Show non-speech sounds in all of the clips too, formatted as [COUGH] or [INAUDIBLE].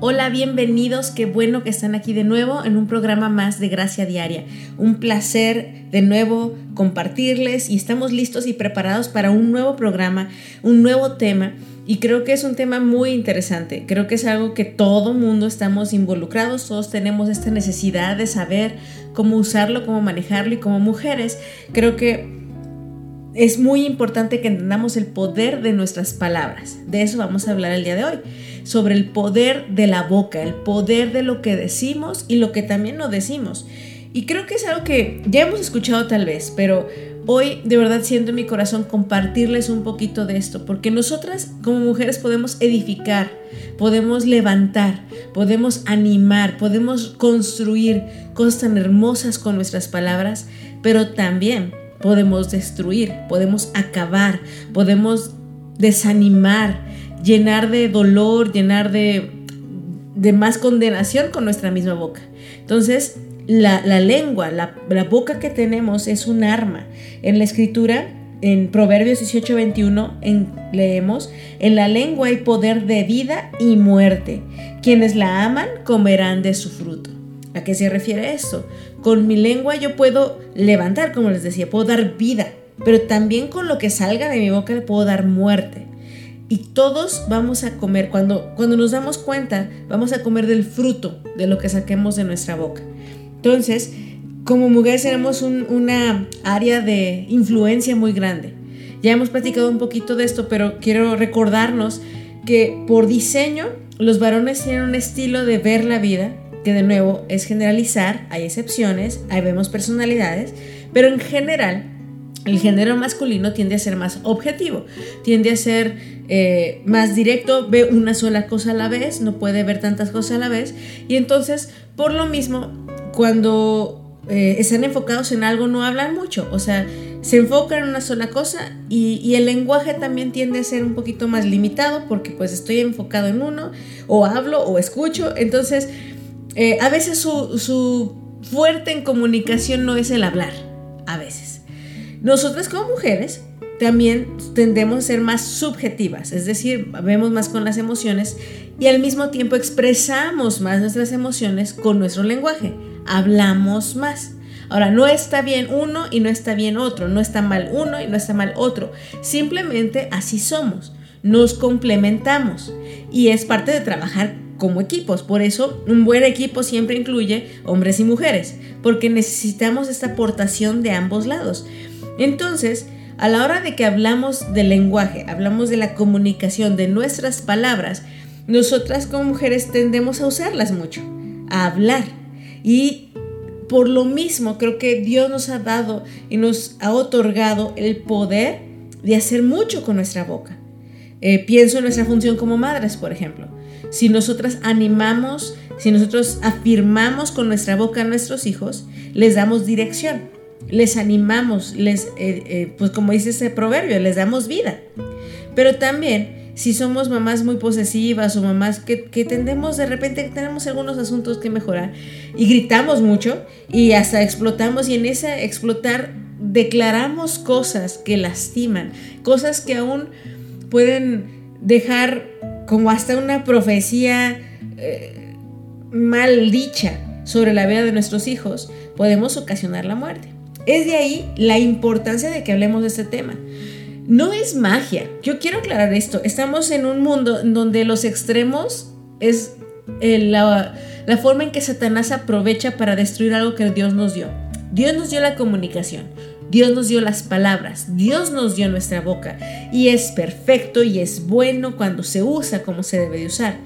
Hola, bienvenidos, qué bueno que están aquí de nuevo en un programa más de Gracia Diaria. Un placer de nuevo compartirles y estamos listos y preparados para un nuevo programa, un nuevo tema. Y creo que es un tema muy interesante. Creo que es algo que todo mundo estamos involucrados, todos tenemos esta necesidad de saber cómo usarlo, cómo manejarlo y como mujeres creo que es muy importante que entendamos el poder de nuestras palabras. De eso vamos a hablar el día de hoy sobre el poder de la boca, el poder de lo que decimos y lo que también no decimos. Y creo que es algo que ya hemos escuchado tal vez, pero hoy de verdad siento en mi corazón compartirles un poquito de esto, porque nosotras como mujeres podemos edificar, podemos levantar, podemos animar, podemos construir cosas tan hermosas con nuestras palabras, pero también podemos destruir, podemos acabar, podemos desanimar, llenar de dolor, llenar de, de más condenación con nuestra misma boca. Entonces, la, lengua, la, boca que tenemos es un arma. En la escritura, en Proverbios 18, 21, leemos, en la lengua hay poder de vida y muerte. Quienes la aman comerán de su fruto. ¿A qué se refiere esto? Con mi lengua yo puedo levantar, como les decía, puedo dar vida, pero también con lo que salga de mi boca le puedo dar muerte y todos vamos a comer, cuando, cuando nos damos cuenta, vamos a comer del fruto de lo que saquemos de nuestra boca. Entonces, como mujeres tenemos una área de influencia muy grande. Ya hemos platicado un poquito de esto, pero quiero recordarnos que por diseño los varones tienen un estilo de ver la vida, que de nuevo es generalizar, hay excepciones, ahí vemos personalidades, pero en general el género masculino tiende a ser más objetivo, tiende a ser eh, más directo, ve una sola cosa a la vez, no puede ver tantas cosas a la vez. Y entonces, por lo mismo, cuando eh, están enfocados en algo, no hablan mucho. O sea, se enfocan en una sola cosa y, el lenguaje también tiende a ser un poquito más limitado porque pues estoy enfocado en uno, o hablo o escucho. Entonces, eh, a veces su, su fuerte en comunicación no es el hablar, a veces. Nosotras como mujeres también tendemos a ser más subjetivas, es decir, vemos más con las emociones y al mismo tiempo expresamos más nuestras emociones con nuestro lenguaje, hablamos más. Ahora, no está bien uno y no está bien otro, no está mal uno y no está mal otro, simplemente así somos, nos complementamos y es parte de trabajar como equipos. Por eso un buen equipo siempre incluye hombres y mujeres, porque necesitamos esta aportación de ambos lados. Entonces, a la hora de que hablamos del lenguaje, hablamos de la comunicación, de nuestras palabras, nosotras como mujeres tendemos a usarlas mucho, a hablar. Y por lo mismo creo que Dios nos ha dado y nos ha otorgado el poder de hacer mucho con nuestra boca. Eh, pienso en nuestra función como madres, por ejemplo. Si nosotras animamos, si nosotros afirmamos con nuestra boca a nuestros hijos, les damos dirección les animamos, les, eh, eh, pues como dice ese proverbio, les damos vida. Pero también, si somos mamás muy posesivas o mamás que, que tendemos de repente, tenemos algunos asuntos que mejorar y gritamos mucho y hasta explotamos y en ese explotar declaramos cosas que lastiman, cosas que aún pueden dejar como hasta una profecía eh, mal dicha sobre la vida de nuestros hijos, podemos ocasionar la muerte. Es de ahí la importancia de que hablemos de este tema. No es magia. Yo quiero aclarar esto. Estamos en un mundo donde los extremos es eh, la, la forma en que Satanás aprovecha para destruir algo que Dios nos dio. Dios nos dio la comunicación. Dios nos dio las palabras, Dios nos dio nuestra boca y es perfecto y es bueno cuando se usa como se debe de usar.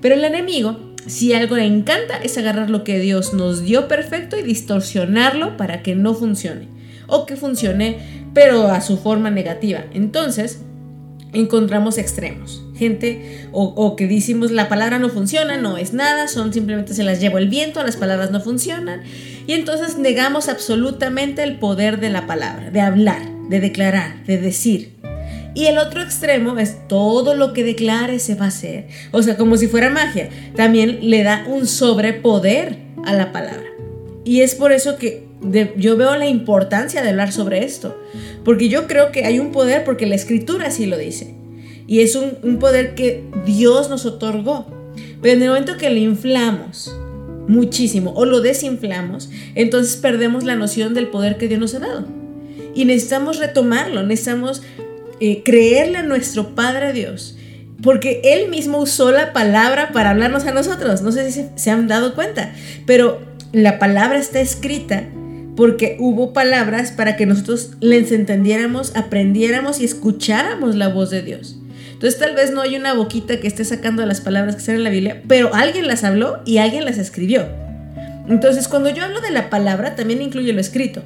Pero el enemigo si algo le encanta es agarrar lo que Dios nos dio perfecto y distorsionarlo para que no funcione. O que funcione, pero a su forma negativa. Entonces, encontramos extremos. Gente, o, que decimos la palabra no funciona, no es nada, son simplemente se las llevo el viento, las palabras no funcionan. Y entonces negamos absolutamente el poder de la palabra, de hablar, de declarar, de decir. Y el otro extremo es todo lo que declare se va a hacer. O sea, como si fuera magia. También le da un sobrepoder a la palabra. Y es por eso que yo veo la importancia de hablar sobre esto. Porque yo creo que hay un poder porque la escritura así lo dice. Y es un, un poder que Dios nos otorgó. Pero en el momento que lo inflamos muchísimo o lo desinflamos, entonces perdemos la noción del poder que Dios nos ha dado. Y necesitamos retomarlo, necesitamos eh, creerle a nuestro Padre Dios, porque Él mismo usó la palabra para hablarnos a nosotros. No sé si se, han dado cuenta, pero la palabra está escrita porque hubo palabras para que nosotros les entendiéramos, aprendiéramos y escucháramos la voz de Dios. Entonces tal vez no hay una boquita que esté sacando las palabras que están en la Biblia, pero alguien las habló y alguien las escribió. Entonces cuando yo hablo de la palabra, también incluye lo escrito.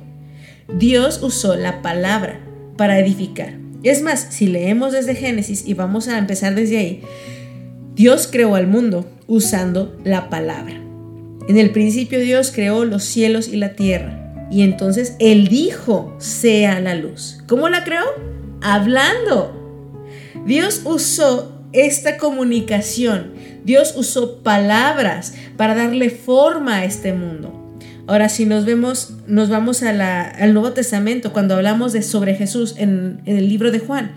Dios usó la palabra para edificar. Es más, si leemos desde Génesis y vamos a empezar desde ahí, Dios creó al mundo usando la palabra. En el principio Dios creó los cielos y la tierra. Y entonces Él dijo, sea la luz. ¿Cómo la creó? Hablando. Dios usó esta comunicación, Dios usó palabras para darle forma a este mundo. Ahora, si nos vemos, nos vamos al Nuevo Testamento, cuando hablamos de sobre Jesús en, el libro de Juan.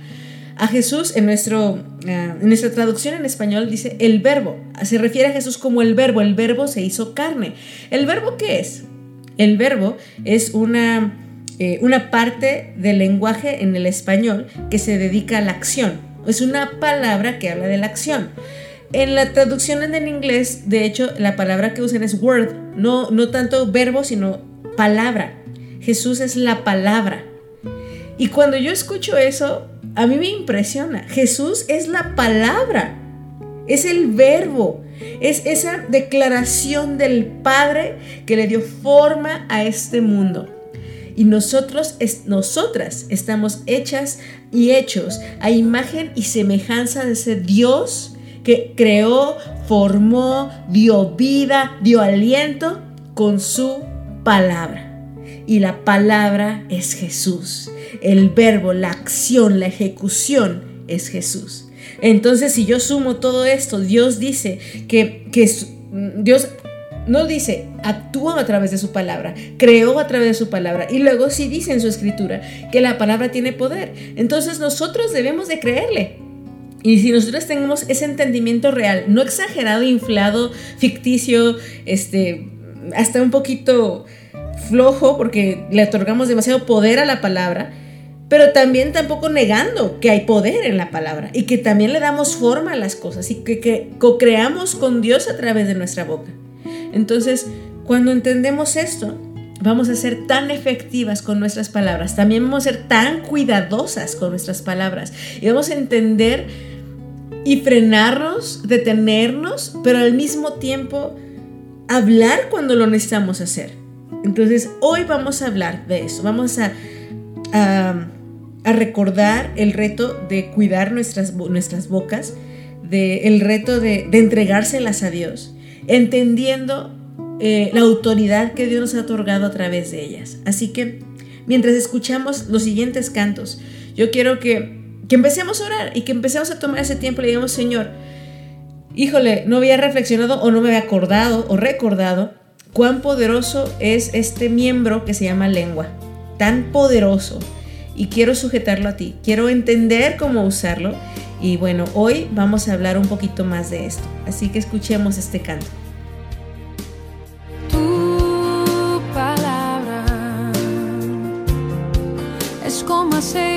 A Jesús, en, nuestro, ah, nuestra traducción en español, dice el verbo. Se refiere a Jesús como el verbo. El verbo se hizo carne. ¿El verbo qué es? El verbo es una, eh, una parte del lenguaje en el español que se dedica a la acción. Es una palabra que habla de la acción. En la traducción en el inglés, de hecho, la palabra que usan es word, no, no tanto verbo, sino palabra. Jesús es la palabra. Y cuando yo escucho eso, a mí me impresiona. Jesús es la palabra, es el verbo, es esa declaración del Padre que le dio forma a este mundo. Y nosotros, nosotras estamos hechas y hechos a imagen y semejanza de ese Dios que creó, formó, dio vida, dio aliento con su palabra. Y la palabra es Jesús. El verbo, la acción, la ejecución es Jesús. Entonces, si yo sumo todo esto, Dios dice que, que Dios no dice, actuó a través de su palabra, creó a través de su palabra. Y luego sí dice en su escritura que la palabra tiene poder. Entonces nosotros debemos de creerle. Y si nosotros tenemos ese entendimiento real, no exagerado, inflado, ficticio, este, hasta un poquito flojo, porque le otorgamos demasiado poder a la palabra, pero también tampoco negando que hay poder en la palabra y que también le damos forma a las cosas y que, que co-creamos con Dios a través de nuestra boca. Entonces, cuando entendemos esto, vamos a ser tan efectivas con nuestras palabras, también vamos a ser tan cuidadosas con nuestras palabras y vamos a entender y frenarnos, detenernos, pero al mismo tiempo hablar cuando lo necesitamos hacer. Entonces, hoy vamos a hablar de eso. Vamos a, a, recordar el reto de cuidar nuestras, nuestras bocas, de, el reto de, de entregárselas a Dios, entendiendo eh, la autoridad que Dios nos ha otorgado a través de ellas. Así que, mientras escuchamos los siguientes cantos, yo quiero que que empecemos a orar y que empecemos a tomar ese tiempo y le digamos, Señor, híjole, no había reflexionado o no me había acordado o recordado cuán poderoso es este miembro que se llama lengua. Tan poderoso. Y quiero sujetarlo a ti. Quiero entender cómo usarlo. Y bueno, hoy vamos a hablar un poquito más de esto. Así que escuchemos este canto. Tu palabra es como aceite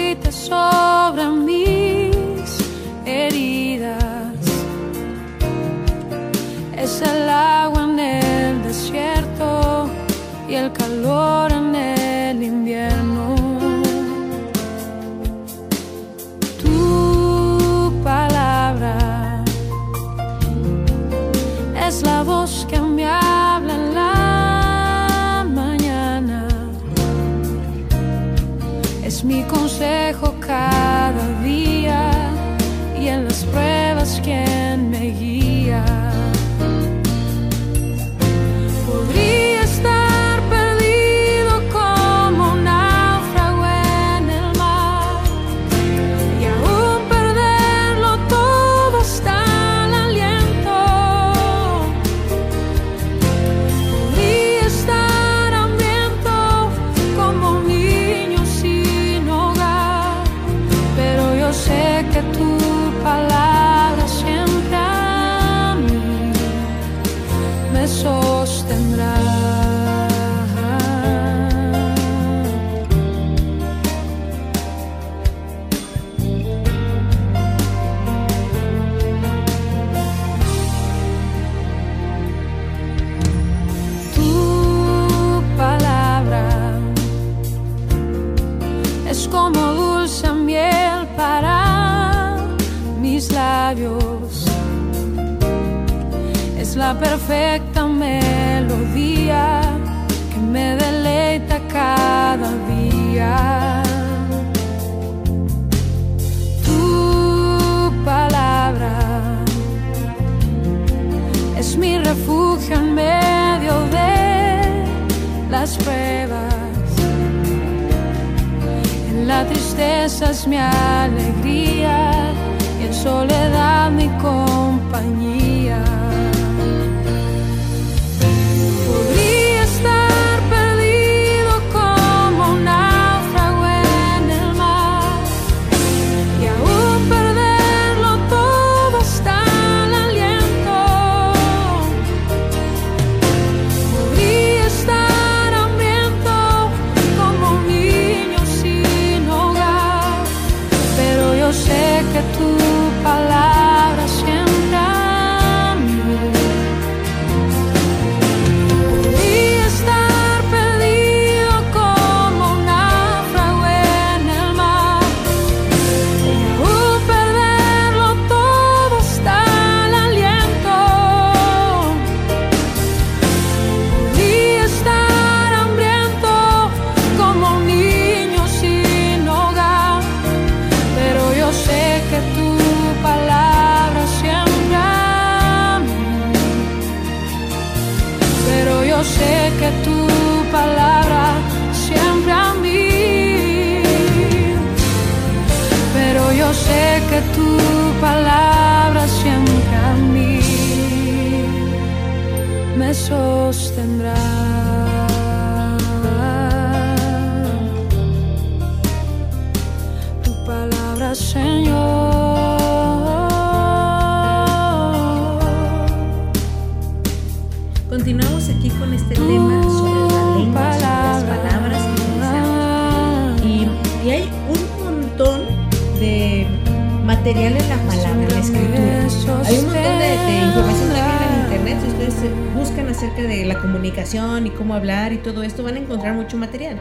comunicación y cómo hablar y todo esto, van a encontrar mucho material.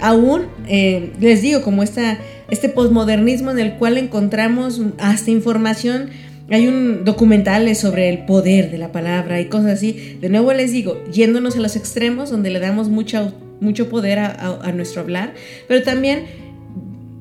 Aún, eh, les digo, como esta, este posmodernismo en el cual encontramos hasta información. Hay un documental sobre el poder de la palabra y cosas así. De nuevo les digo, yéndonos a los extremos donde le damos mucho, mucho poder a, a nuestro hablar, pero también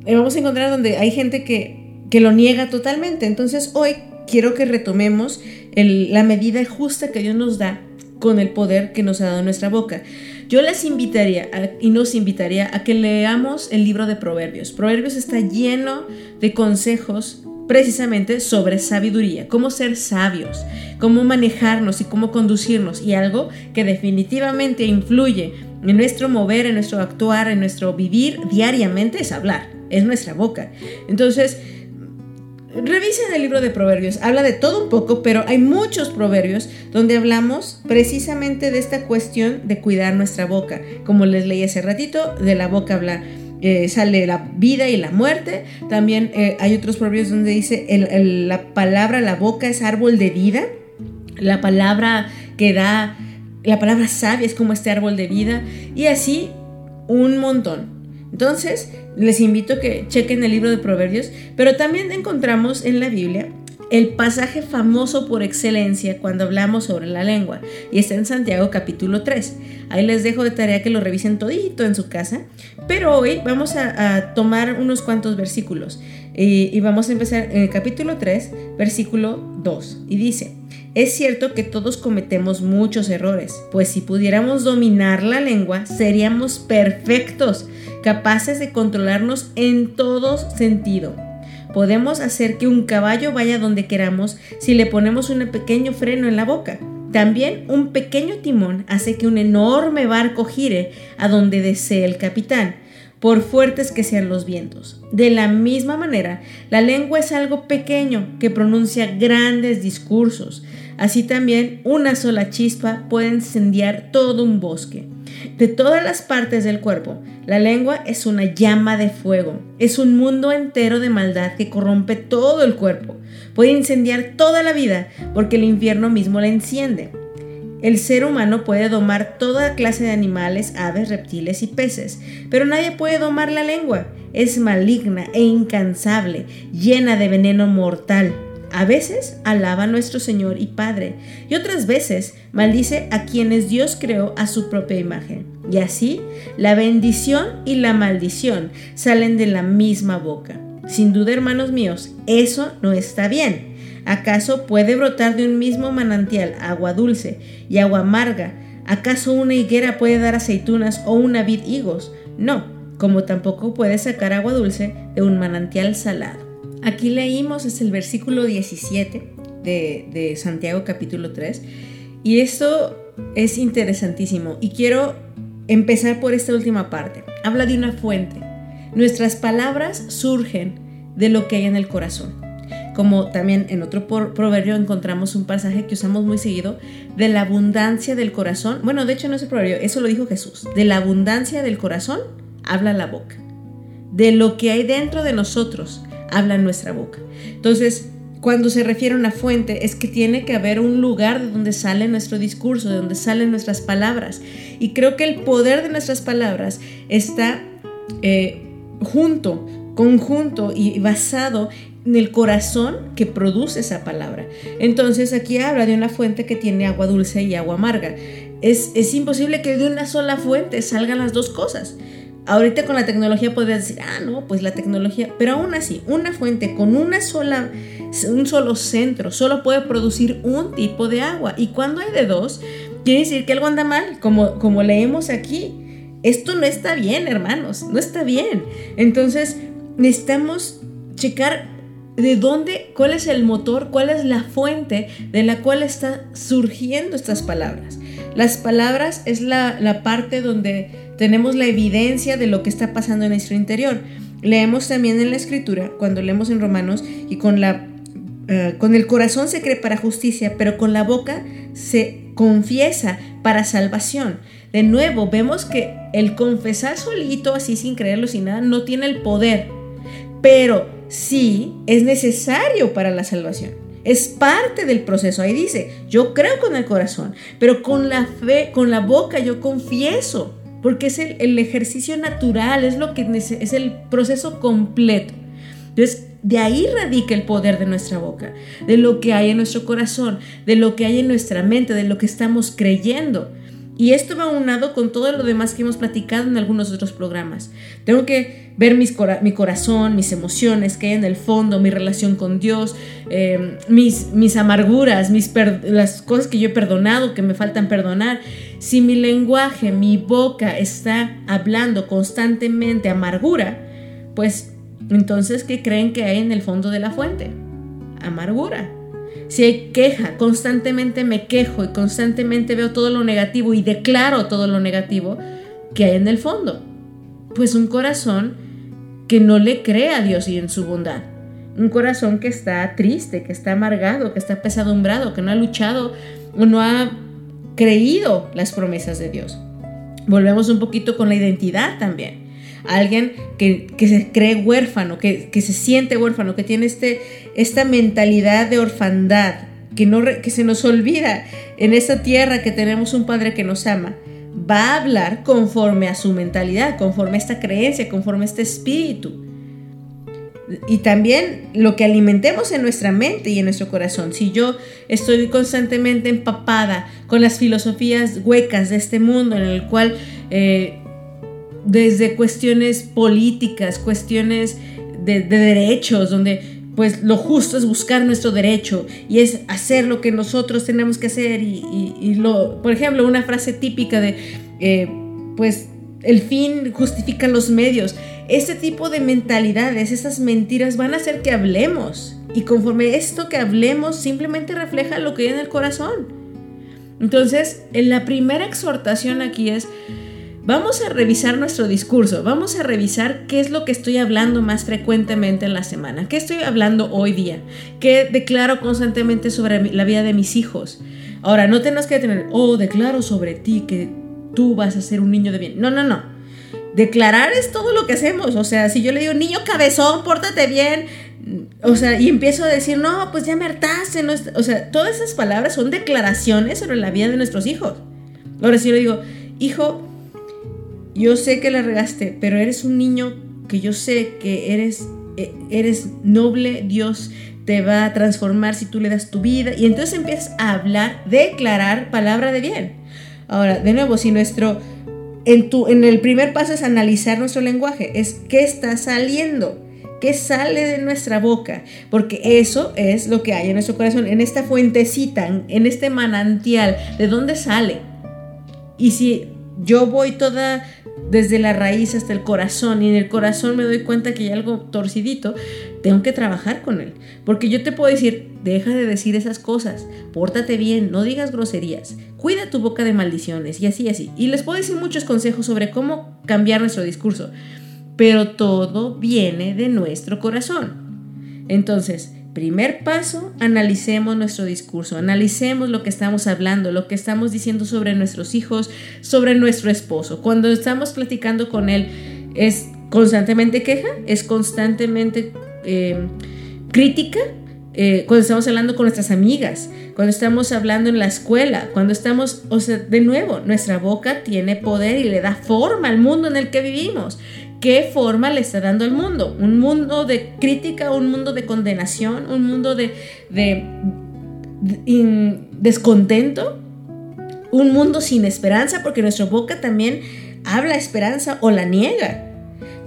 eh, vamos a encontrar donde hay gente que que lo niega totalmente. Entonces hoy quiero que retomemos la medida justa que Dios nos da con el poder que nos ha dado nuestra boca. Yo les invitaría y nos invitaría a que leamos el libro de Proverbios. Proverbios está lleno de consejos precisamente sobre sabiduría, cómo ser sabios, cómo manejarnos y cómo conducirnos. Y algo que definitivamente influye en nuestro mover, en nuestro actuar, en nuestro vivir diariamente es hablar, es nuestra boca. Entonces, Revisen el libro de proverbios, habla de todo un poco, pero hay muchos proverbios donde hablamos precisamente de esta cuestión de cuidar nuestra boca. Como les leí hace ratito, de la boca habla, eh, sale la vida y la muerte. También eh, hay otros proverbios donde dice la palabra, la boca es árbol de vida. La palabra que da, la palabra sabia es como este árbol de vida. Y así un montón. Entonces, les invito a que chequen el libro de Proverbios, pero también encontramos en la Biblia el pasaje famoso por excelencia cuando hablamos sobre la lengua, y está en Santiago capítulo 3. Ahí les dejo de tarea que lo revisen todito en su casa, pero hoy vamos a, tomar unos cuantos versículos y, y vamos a empezar en el capítulo 3, versículo 2, y dice, es cierto que todos cometemos muchos errores, pues si pudiéramos dominar la lengua seríamos perfectos, capaces de controlarnos en todo sentido. Podemos hacer que un caballo vaya donde queramos si le ponemos un pequeño freno en la boca. También un pequeño timón hace que un enorme barco gire a donde desee el capitán. Por fuertes que sean los vientos. De la misma manera, la lengua es algo pequeño que pronuncia grandes discursos. Así también, una sola chispa puede incendiar todo un bosque. De todas las partes del cuerpo, la lengua es una llama de fuego. Es un mundo entero de maldad que corrompe todo el cuerpo. Puede incendiar toda la vida porque el infierno mismo la enciende. El ser humano puede domar toda clase de animales, aves, reptiles y peces, pero nadie puede domar la lengua. Es maligna e incansable, llena de veneno mortal. A veces alaba a nuestro Señor y Padre y otras veces maldice a quienes Dios creó a su propia imagen. Y así, la bendición y la maldición salen de la misma boca. Sin duda, hermanos míos, eso no está bien. ¿Acaso puede brotar de un mismo manantial agua dulce y agua amarga? ¿Acaso una higuera puede dar aceitunas o una vid higos? No, como tampoco puede sacar agua dulce de un manantial salado. Aquí leímos es el versículo 17 de, de Santiago capítulo 3 y esto es interesantísimo y quiero empezar por esta última parte. Habla de una fuente. Nuestras palabras surgen de lo que hay en el corazón. Como también en otro proverbio encontramos un pasaje que usamos muy seguido, de la abundancia del corazón. Bueno, de hecho no es el proverbio, eso lo dijo Jesús. De la abundancia del corazón habla la boca. De lo que hay dentro de nosotros habla nuestra boca. Entonces, cuando se refiere a una fuente, es que tiene que haber un lugar de donde sale nuestro discurso, de donde salen nuestras palabras. Y creo que el poder de nuestras palabras está eh, junto, conjunto y basado el corazón que produce esa palabra. Entonces aquí habla de una fuente que tiene agua dulce y agua amarga. Es, es imposible que de una sola fuente salgan las dos cosas. Ahorita con la tecnología podrías decir, ah, no, pues la tecnología, pero aún así, una fuente con una sola, un solo centro, solo puede producir un tipo de agua. Y cuando hay de dos, quiere decir que algo anda mal, como, como leemos aquí. Esto no está bien, hermanos, no está bien. Entonces, necesitamos checar de dónde, cuál es el motor, cuál es la fuente de la cual está surgiendo estas palabras. Las palabras es la, parte donde tenemos la evidencia de lo que está pasando en nuestro interior. Leemos también en la escritura, cuando leemos en Romanos, y con, la, eh, con el corazón se cree para justicia, pero con la boca se confiesa para salvación. De nuevo, vemos que el confesar solito, así sin creerlo, sin nada, no tiene el poder, pero sí es necesario para la salvación. Es parte del proceso. Ahí dice, yo creo con el corazón, pero con la fe, con la boca yo confieso, porque es el, ejercicio natural, es lo que es el proceso completo. Entonces, de ahí radica el poder de nuestra boca, de lo que hay en nuestro corazón, de lo que hay en nuestra mente, de lo que estamos creyendo. Y esto va unado con todo lo demás que hemos platicado en algunos otros programas. Tengo que ver mi corazón, mis emociones, que hay en el fondo, mi relación con Dios, mis, mis amarguras, mis las cosas que yo he perdonado, que me faltan perdonar. Si mi lenguaje, mi boca está hablando constantemente amargura, pues entonces, ¿qué creen que hay en el fondo de la fuente? Amargura. Si queja, constantemente me quejo y constantemente veo todo lo negativo y declaro todo lo negativo que hay en el fondo. Pues un corazón que no le cree a Dios y en su bondad. Un corazón que está triste, que está amargado, que está pesadumbrado, que no ha luchado o no ha creído las promesas de Dios. Volvemos un poquito con la identidad también alguien que, se cree huérfano, que, se siente huérfano, que tiene este, esta mentalidad de orfandad, que, no, que se nos olvida en esta tierra que tenemos un Padre que nos ama, va a hablar conforme a su mentalidad, conforme a esta creencia, conforme a este espíritu. Y también lo que alimentemos en nuestra mente y en nuestro corazón. Si yo estoy constantemente empapada con las filosofías huecas de este mundo en el cual eh, desde cuestiones políticas, cuestiones de, derechos, donde pues lo justo es buscar nuestro derecho y es hacer lo que nosotros tenemos que hacer y, lo, por ejemplo, una frase típica de, eh, pues el fin justifica los medios. Este tipo de mentalidades, esas mentiras van a hacer que hablemos y conforme esto que hablemos simplemente refleja lo que hay en el corazón. Entonces, la primera exhortación aquí es Vamos a revisar nuestro discurso, vamos a revisar qué es lo que estoy hablando más frecuentemente en la semana, qué estoy hablando hoy día, qué declaro constantemente sobre la vida de mis hijos. Ahora, no tenemos que tener, oh, declaro sobre ti que tú vas a ser un niño de bien. No, no, no. Declarar es todo lo que hacemos. O sea, si yo le digo, niño cabezón, pórtate bien, o sea, y empiezo a decir, no, pues ya me hartaste. No o sea, todas esas palabras son declaraciones sobre la vida de nuestros hijos. Ahora, si yo le digo, hijo, yo sé que la regaste, pero eres un niño que yo sé que eres, eh, eres noble, Dios te va a transformar si tú le das tu vida. Y entonces empiezas a hablar, declarar palabra de bien. Ahora, de nuevo, si nuestro, en, tu, en el primer paso es analizar nuestro lenguaje, es qué está saliendo. ¿Qué sale de nuestra boca? Porque eso es lo que hay en nuestro corazón, en esta fuentecita, en este manantial, ¿de dónde sale? Y si yo voy toda desde la raíz hasta el corazón y en el corazón me doy cuenta que hay algo torcidito, tengo que trabajar con él. Porque yo te puedo decir, deja de decir esas cosas, pórtate bien, no digas groserías, cuida tu boca de maldiciones y así, así. Y les puedo decir muchos consejos sobre cómo cambiar nuestro discurso, pero todo viene de nuestro corazón. Entonces, Primer paso, analicemos nuestro discurso, analicemos lo que estamos hablando, lo que estamos diciendo sobre nuestros hijos, sobre nuestro esposo. Cuando estamos platicando con él, ¿es constantemente queja? ¿Es constantemente eh, crítica? Eh, cuando estamos hablando con nuestras amigas, cuando estamos hablando en la escuela, cuando estamos, o sea, de nuevo, nuestra boca tiene poder y le da forma al mundo en el que vivimos qué forma le está dando al mundo. Un mundo de crítica, un mundo de condenación, un mundo de, descontento, un mundo sin esperanza, porque nuestra boca también habla esperanza o la niega.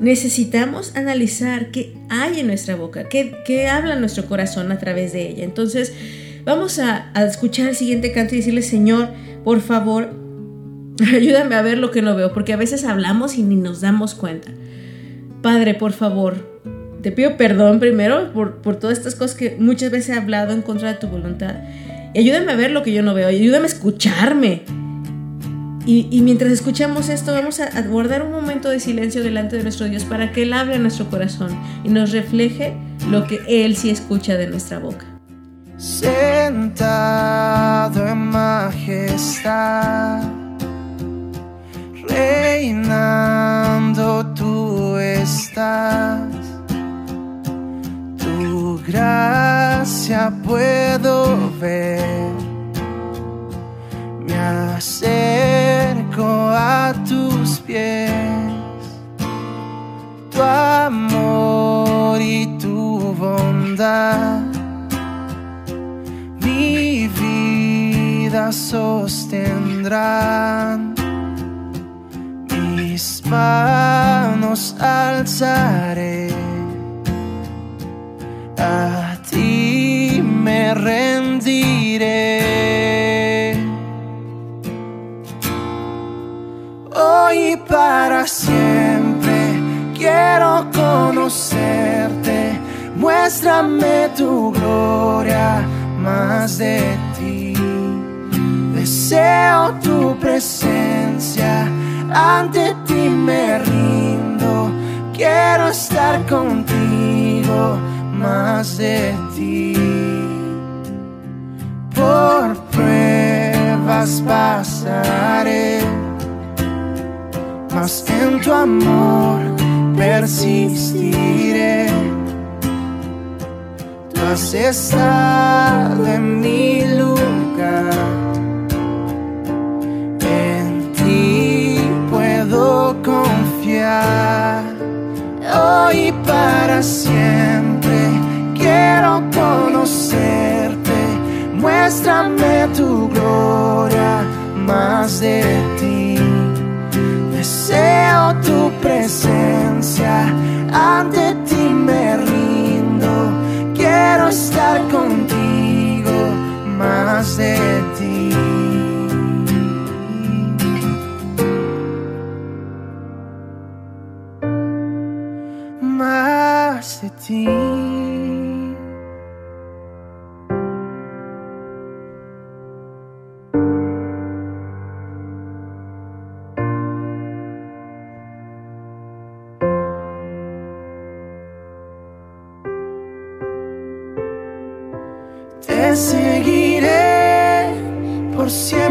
Necesitamos analizar qué hay en nuestra boca, qué, habla nuestro corazón a través de ella. Entonces, vamos a, a escuchar el siguiente canto y decirle, Señor, por favor, ayúdame a ver lo que no veo, porque a veces hablamos y ni nos damos cuenta. Padre, por favor, te pido perdón primero por, todas estas cosas que muchas veces he hablado en contra de tu voluntad. Y ayúdame a ver lo que yo no veo, y ayúdame a escucharme. Y, mientras escuchamos esto, vamos a, guardar un momento de silencio delante de nuestro Dios para que Él abra nuestro corazón y nos refleje lo que Él sí escucha de nuestra boca. Sentado en majestad, reinando tú estás. Tu gracia puedo ver. Me acerco a tus pies. Tu amor y tu bondad. Mi vida sostendrán mis manos alzaré, a ti me rendiré. Hoy para siempre quiero conocerte, muéstrame tu gloria más de ti. Deseo tu presencia ante ti me rindo, quiero estar contigo más de ti. Por pruebas pasaré, mas en tu amor persistiré. Tú has estado en mi lugar hoy para siempre. Quiero conocerte, muéstrame tu gloria más de ti. Deseo tu presencia, ante ti me rindo. Quiero estar contigo más de ti. Te seguiré por siempre.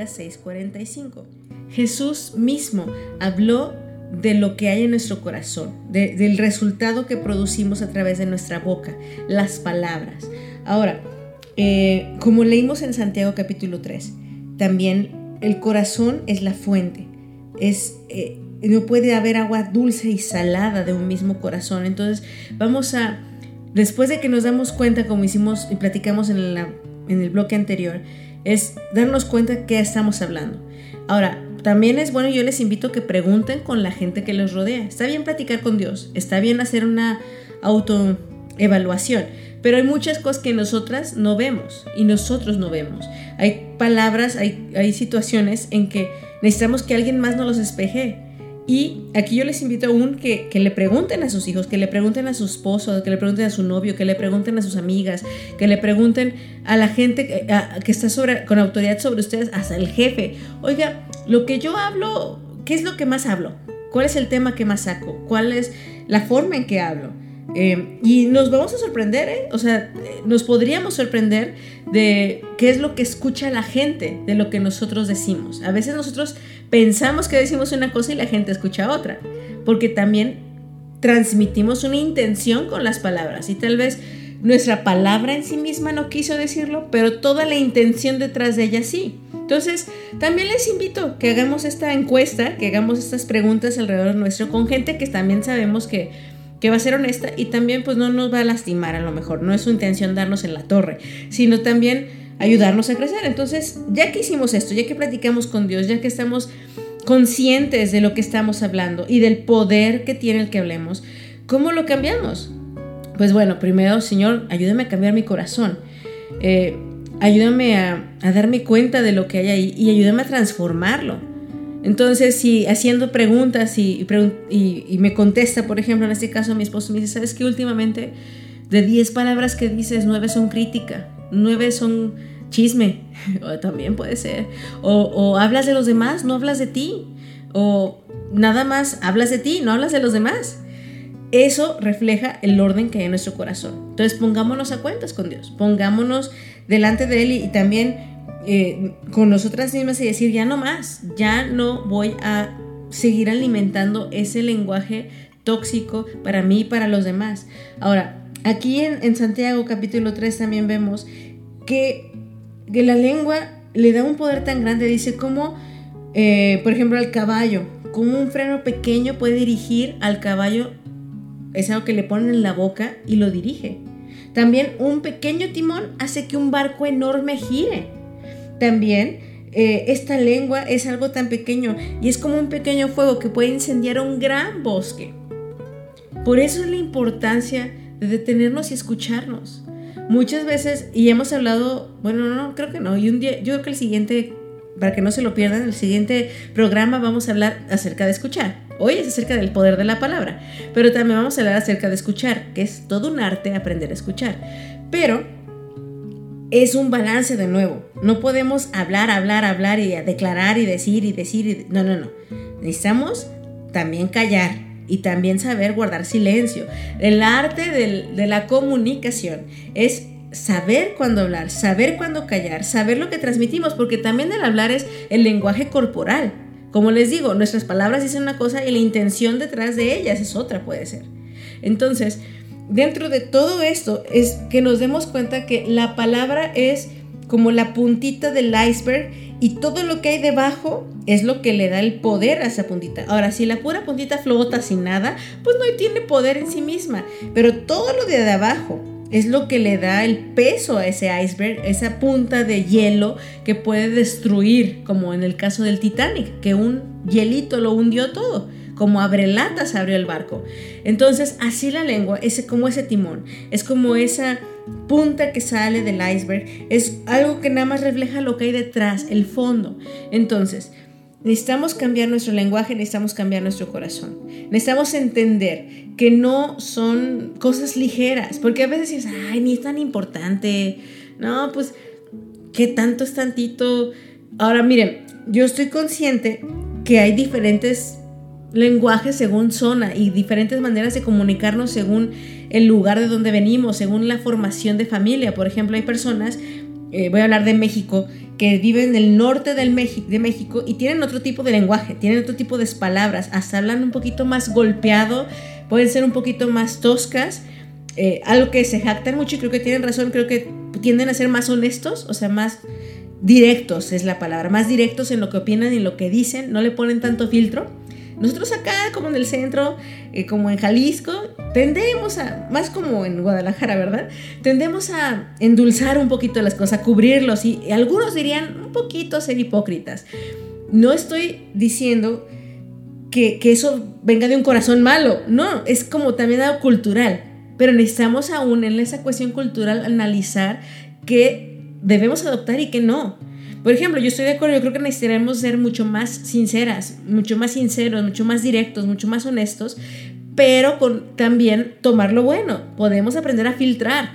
Lucas 6:45. Jesús mismo habló de lo que hay en nuestro corazón, de- del resultado que producimos a través de nuestra boca, las palabras. Ahora, eh, como leímos en Santiago capítulo 3, también el corazón es la fuente. Es, eh, no puede haber agua dulce y salada de un mismo corazón. Entonces, vamos a, después de que nos damos cuenta, como hicimos y platicamos en, la- en el bloque anterior, es darnos cuenta qué estamos hablando. Ahora, también es bueno, yo les invito a que pregunten con la gente que los rodea. Está bien platicar con Dios, está bien hacer una autoevaluación, pero hay muchas cosas que nosotras no vemos y nosotros no vemos. Hay palabras, hay, hay situaciones en que necesitamos que alguien más nos los espeje. Y aquí yo les invito aún que, que le pregunten a sus hijos, que le pregunten a su esposo, que le pregunten a su novio, que le pregunten a sus amigas, que le pregunten a la gente que, que está sobre, con autoridad sobre ustedes, hasta el jefe. Oiga, lo que yo hablo, ¿qué es lo que más hablo? ¿Cuál es el tema que más saco? ¿Cuál es la forma en que hablo? Eh, y nos vamos a sorprender, ¿eh? O sea, nos podríamos sorprender de qué es lo que escucha la gente de lo que nosotros decimos. A veces nosotros pensamos que decimos una cosa y la gente escucha otra, porque también transmitimos una intención con las palabras y tal vez nuestra palabra en sí misma no quiso decirlo, pero toda la intención detrás de ella sí. Entonces, también les invito que hagamos esta encuesta, que hagamos estas preguntas alrededor nuestro con gente que también sabemos que, que va a ser honesta y también pues no nos va a lastimar a lo mejor. No es su intención darnos en la torre, sino también ayudarnos a crecer. Entonces, ya que hicimos esto, ya que platicamos con Dios, ya que estamos conscientes de lo que estamos hablando y del poder que tiene el que hablemos, ¿cómo lo cambiamos? Pues bueno, primero, Señor, ayúdame a cambiar mi corazón. Eh, ayúdame a, a darme cuenta de lo que hay ahí y ayúdame a transformarlo. Entonces, si haciendo preguntas y, me contesta, por ejemplo, en este caso mi esposo me dice, ¿sabes qué? Últimamente de 10 palabras que dices, 9 son crítica, 9 son chisme, [LAUGHS] o también puede ser. O, hablas de los demás, no hablas de ti. O nada más hablas de ti, no hablas de los demás. Eso refleja el orden que hay en nuestro corazón. Entonces pongámonos a cuentas con Dios, pongámonos delante de Él y también eh, con nosotras mismas y decir, ya no más, ya no voy a seguir alimentando ese lenguaje tóxico para mí y para los demás. Ahora, aquí en, en Santiago capítulo 3 también vemos que, que la lengua le da un poder tan grande, dice como, eh, por ejemplo, al caballo, como un freno pequeño puede dirigir al caballo es algo que le ponen en la boca y lo dirige. También un pequeño timón hace que un barco enorme gire. También eh, esta lengua es algo tan pequeño y es como un pequeño fuego que puede incendiar un gran bosque. Por eso es la importancia de detenernos y escucharnos. Muchas veces, y hemos hablado, bueno, no, creo que no, y un día, yo creo que el siguiente, para que no se lo pierdan, el siguiente programa vamos a hablar acerca de escuchar. Hoy es acerca del poder de la palabra, pero también vamos a hablar acerca de escuchar, que es todo un arte aprender a escuchar. Pero es un balance de nuevo. No podemos hablar, hablar, hablar y declarar y decir y decir. Y... No, no, no. Necesitamos también callar y también saber guardar silencio. El arte del- de la comunicación es saber cuándo hablar, saber cuándo callar, saber lo que transmitimos, porque también el hablar es el lenguaje corporal. Como les digo, nuestras palabras dicen una cosa y la intención detrás de ellas es otra, puede ser. Entonces, dentro de todo esto es que nos demos cuenta que la palabra es como la puntita del iceberg y todo lo que hay debajo es lo que le da el poder a esa puntita. Ahora, si la pura puntita flota sin nada, pues no tiene poder en sí misma, pero todo lo de abajo es lo que le da el peso a ese iceberg, esa punta de hielo que puede destruir, como en el caso del Titanic, que un hielito lo hundió todo, como abrelatas abrió el barco. Entonces, así la lengua es como ese timón, es como esa punta que sale del iceberg, es algo que nada más refleja lo que hay detrás, el fondo. Entonces, Necesitamos cambiar nuestro lenguaje, necesitamos cambiar nuestro corazón. Necesitamos entender que no son cosas ligeras, porque a veces dices, ay, ni es tan importante. No, pues, ¿qué tanto es tantito? Ahora, miren, yo estoy consciente que hay diferentes lenguajes según zona y diferentes maneras de comunicarnos según el lugar de donde venimos, según la formación de familia. Por ejemplo, hay personas, eh, voy a hablar de México, que viven en el norte del de México y tienen otro tipo de lenguaje, tienen otro tipo de palabras, hasta hablan un poquito más golpeado, pueden ser un poquito más toscas, eh, algo que se jactan mucho y creo que tienen razón, creo que tienden a ser más honestos, o sea, más directos es la palabra, más directos en lo que opinan y en lo que dicen, no le ponen tanto filtro. Nosotros acá, como en el centro, eh, como en Jalisco, tendemos a, más como en Guadalajara, ¿verdad? Tendemos a endulzar un poquito las cosas, a cubrirlos y, algunos dirían un poquito ser hipócritas. No estoy diciendo que, que, eso venga de un corazón malo, no, es como también algo cultural, pero necesitamos aún en esa cuestión cultural analizar qué debemos adoptar y qué no. Por ejemplo, yo estoy de acuerdo, yo creo que necesitaremos ser mucho más sinceras, mucho más sinceros, mucho más directos, mucho más honestos, pero con también tomar lo bueno. Podemos aprender a filtrar.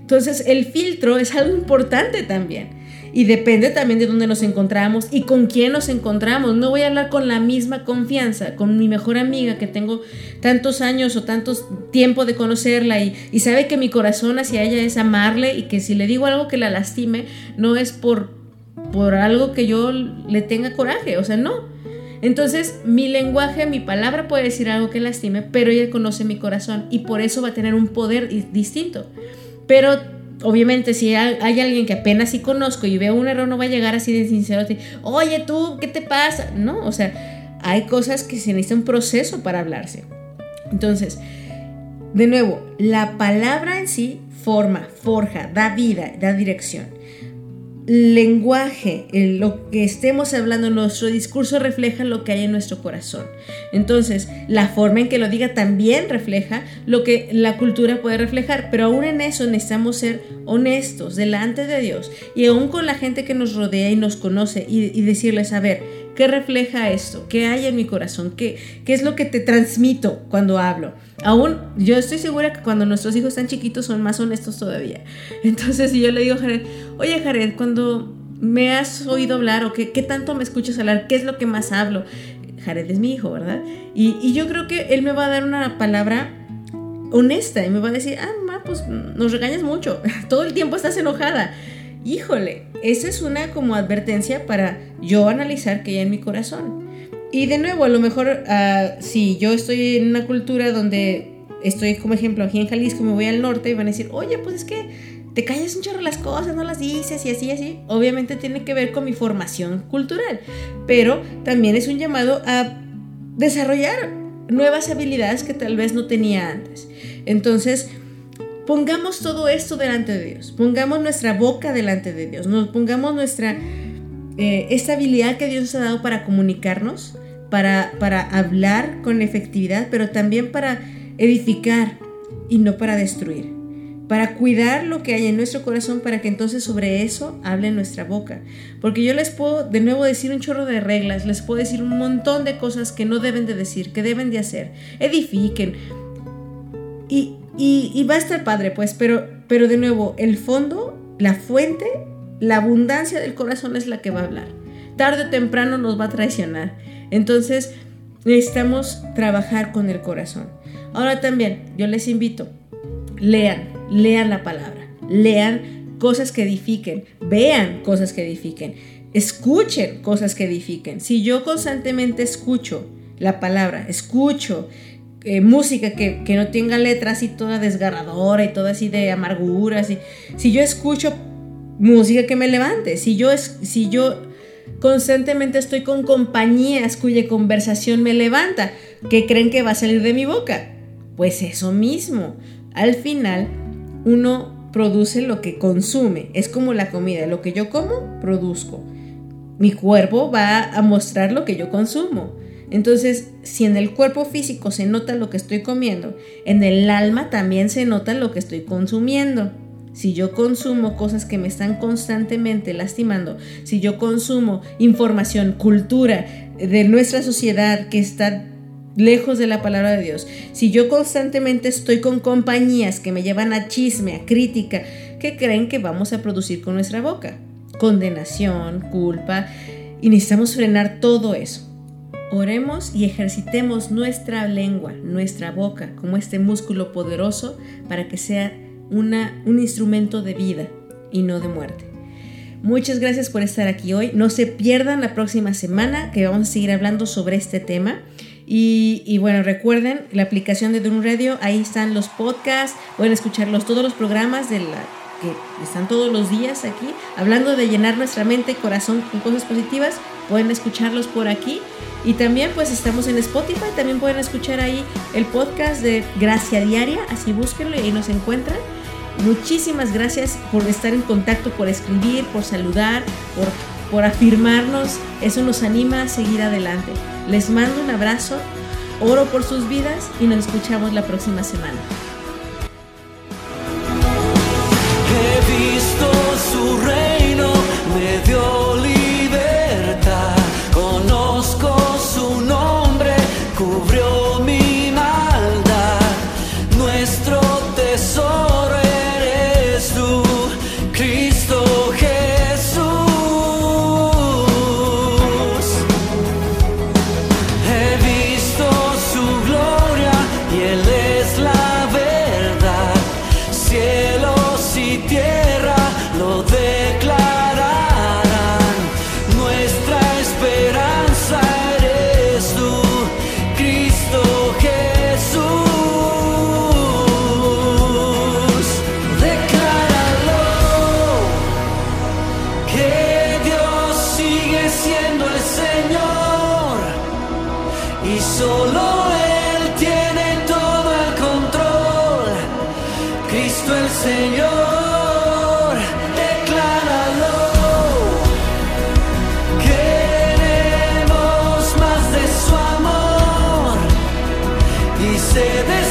Entonces, el filtro es algo importante también. Y depende también de dónde nos encontramos y con quién nos encontramos. No voy a hablar con la misma confianza con mi mejor amiga que tengo tantos años o tantos tiempo de conocerla y, y sabe que mi corazón hacia ella es amarle y que si le digo algo que la lastime no es por por algo que yo le tenga coraje, o sea, no. Entonces, mi lenguaje, mi palabra puede decir algo que lastime, pero ella conoce mi corazón y por eso va a tener un poder distinto. Pero obviamente si hay, alguien que apenas sí conozco y veo un error, no va a llegar así de sincero, oye tú, ¿qué te pasa? No, o sea, hay cosas que se necesita un proceso para hablarse. Entonces, de nuevo, la palabra en sí forma, forja, da vida, da dirección lenguaje, lo que estemos hablando, nuestro discurso refleja lo que hay en nuestro corazón. Entonces, la forma en que lo diga también refleja lo que la cultura puede reflejar, pero aún en eso necesitamos ser honestos delante de Dios y aún con la gente que nos rodea y nos conoce y, y decirles, a ver, ¿Qué refleja esto? ¿Qué hay en mi corazón? ¿Qué, ¿Qué es lo que te transmito cuando hablo? Aún yo estoy segura que cuando nuestros hijos están chiquitos son más honestos todavía. [LAUGHS] Entonces, si yo le digo a Jared, oye Jared, cuando me has oído hablar o qué, tanto me escuchas hablar, qué es lo que más hablo. Jared es mi hijo, ¿verdad? Y, y, yo creo que él me va a dar una palabra honesta y me va a decir, ah, mamá, pues nos regañas mucho, [LAUGHS] todo el tiempo estás enojada híjole, esa es una como advertencia para yo analizar que hay en mi corazón. Y de nuevo, a lo mejor ah, si yo estoy en una cultura donde estoy como ejemplo aquí en Jalisco, me voy al norte y van a decir, oye, pues es que te callas un chorro las cosas, no las dices y así, así. Obviamente tiene que ver con mi formación cultural, pero también es un llamado a desarrollar nuevas habilidades que tal vez no tenía antes. Entonces, pongamos todo esto delante de Dios, pongamos nuestra boca delante de Dios, nos pongamos nuestra, eh, habilidad que Dios nos ha dado para comunicarnos, para, para hablar con efectividad, pero también para edificar y no para destruir para cuidar lo que hay en nuestro corazón para que entonces sobre eso hable nuestra boca. Porque yo les puedo de nuevo decir un chorro de reglas, les puedo decir un montón de cosas que no deben de decir, que deben de hacer. Edifiquen. Y, y, va a estar padre, pues, pero, pero de nuevo, el fondo, la fuente, la abundancia del corazón es la que va a hablar. Tarde o temprano nos va a traicionar. Entonces, necesitamos trabajar con el corazón. Ahora también, yo les invito, lean, lean la palabra. lean cosas que edifiquen, vean cosas que edifiquen, escuchen cosas que edifiquen. Si yo constantemente escucho la palabra, escucho música que, que, no tenga letras y toda desgarradora y toda así de amargura, así, si yo escucho música que me levante, si yo, es, si yo constantemente estoy con compañías cuya conversación me levanta, ¿qué creen que va a salir de mi boca? Pues eso mismo. Al final, uno produce lo que consume. Es como la comida. Lo que yo como, produzco. Mi cuerpo va a mostrar lo que yo consumo. Entonces, si en el cuerpo físico se nota lo que estoy comiendo, en el alma también se nota lo que estoy consumiendo. Si yo consumo cosas que me están constantemente lastimando, si yo consumo información, cultura de nuestra sociedad que está lejos de la palabra de Dios, si yo constantemente estoy con compañías que me llevan a chisme, a crítica, ¿qué creen que vamos a producir con nuestra boca? Condenación, culpa, y necesitamos frenar todo eso. Oremos y ejercitemos nuestra lengua, nuestra boca, como este músculo poderoso para que sea un instrumento de vida y no de muerte. Muchas gracias por estar aquí hoy. No se pierdan la próxima semana que vamos a seguir hablando sobre este tema. Y, bueno, recuerden la aplicación de Drum Radio, ahí están los podcasts, pueden escucharlos todos los programas de la, que están todos los días aquí, hablando de llenar nuestra mente, corazón con cosas positivas, pueden escucharlos por aquí. Y también pues estamos en Spotify, también pueden escuchar ahí el podcast de Gracia Diaria, así búsquenlo y ahí nos encuentran. Muchísimas gracias por estar en contacto, por escribir, por saludar, por, por afirmarnos. Eso nos anima a seguir adelante. Les mando un abrazo, oro por sus vidas y nos escuchamos la próxima semana. Y se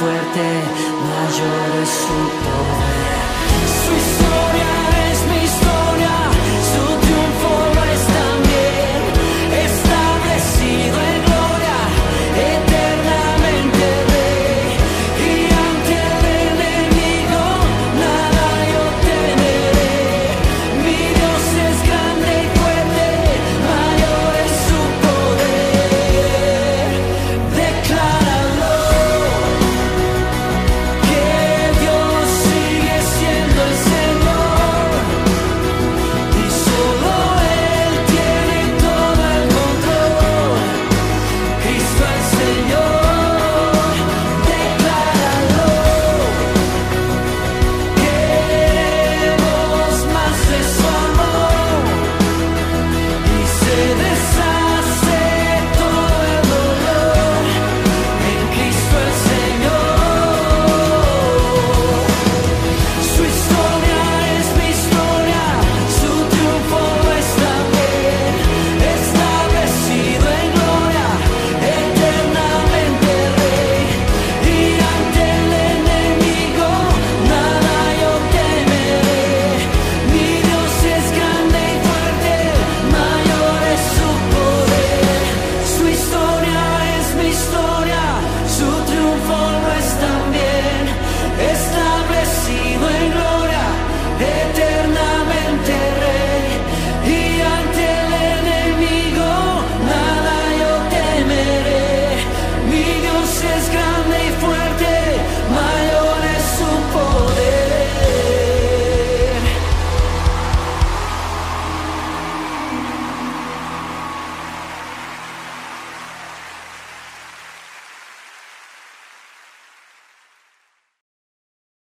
fuerte, mayor es su poder.